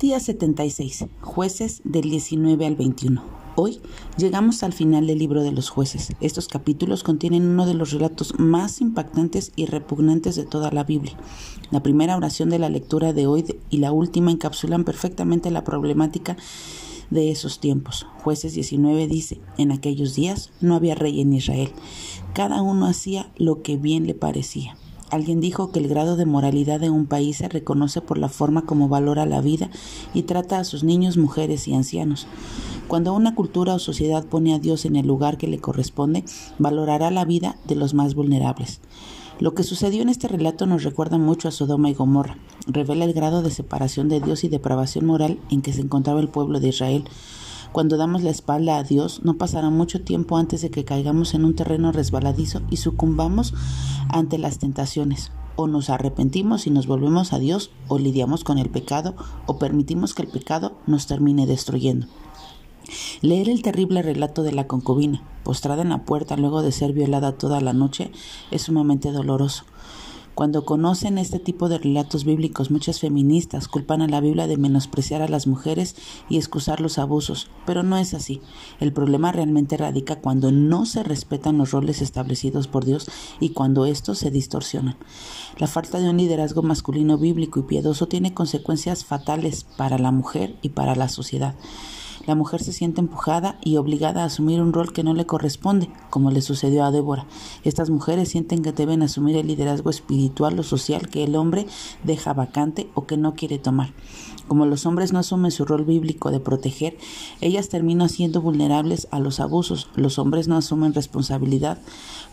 Día 76. Jueces del 19 al 21. Hoy llegamos al final del libro de los jueces. Estos capítulos contienen uno de los relatos más impactantes y repugnantes de toda la Biblia. La primera oración de la lectura de hoy y la última encapsulan perfectamente la problemática de esos tiempos. Jueces 19 dice, en aquellos días no había rey en Israel. Cada uno hacía lo que bien le parecía. Alguien dijo que el grado de moralidad de un país se reconoce por la forma como valora la vida y trata a sus niños, mujeres y ancianos. Cuando una cultura o sociedad pone a Dios en el lugar que le corresponde, valorará la vida de los más vulnerables. Lo que sucedió en este relato nos recuerda mucho a Sodoma y Gomorra. Revela el grado de separación de Dios y depravación moral en que se encontraba el pueblo de Israel. Cuando damos la espalda a Dios, no pasará mucho tiempo antes de que caigamos en un terreno resbaladizo y sucumbamos ante las tentaciones. O nos arrepentimos y nos volvemos a Dios, o lidiamos con el pecado, o permitimos que el pecado nos termine destruyendo. Leer el terrible relato de la concubina, postrada en la puerta luego de ser violada toda la noche, es sumamente doloroso. Cuando conocen este tipo de relatos bíblicos, muchas feministas culpan a la Biblia de menospreciar a las mujeres y excusar los abusos, pero no es así. El problema realmente radica cuando no se respetan los roles establecidos por Dios y cuando estos se distorsionan. La falta de un liderazgo masculino bíblico y piadoso tiene consecuencias fatales para la mujer y para la sociedad. La mujer se siente empujada y obligada a asumir un rol que no le corresponde, como le sucedió a Débora. Estas mujeres sienten que deben asumir el liderazgo espiritual o social que el hombre deja vacante o que no quiere tomar. Como los hombres no asumen su rol bíblico de proteger, ellas terminan siendo vulnerables a los abusos. Los hombres no asumen responsabilidad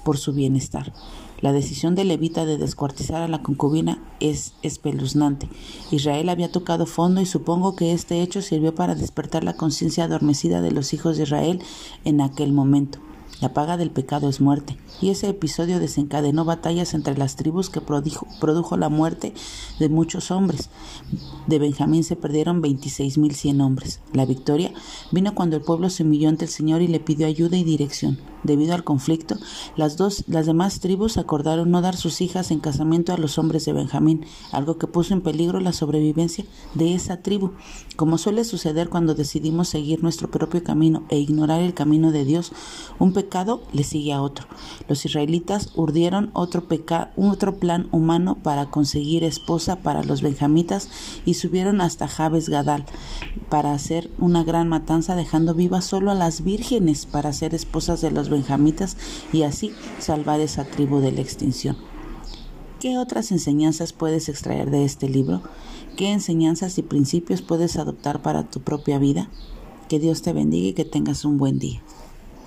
por su bienestar. La decisión de Levita de descuartizar a la concubina es espeluznante. Israel había tocado fondo y supongo que este hecho sirvió para despertar la conciencia adormecida de los hijos de Israel en aquel momento. La paga del pecado es muerte, y ese episodio desencadenó batallas entre las tribus que produjo, la muerte de muchos hombres. De Benjamín se perdieron 26.100 hombres. La victoria vino cuando el pueblo se humilló ante el Señor y le pidió ayuda y dirección. Debido al conflicto, las, dos, las demás tribus acordaron no dar sus hijas en casamiento a los hombres de Benjamín, algo que puso en peligro la sobrevivencia de esa tribu. Como suele suceder cuando decidimos seguir nuestro propio camino e ignorar el camino de Dios, un pecado le sigue a otro. Los israelitas urdieron otro, otro plan humano para conseguir esposa para los benjamitas y subieron hasta Jabes Gadal para hacer una gran matanza dejando vivas solo a las vírgenes para ser esposas de los benjamitas y así salvar esa tribu de la extinción. ¿Qué otras enseñanzas puedes extraer de este libro? ¿Qué enseñanzas y principios puedes adoptar para tu propia vida? Que Dios te bendiga y que tengas un buen día.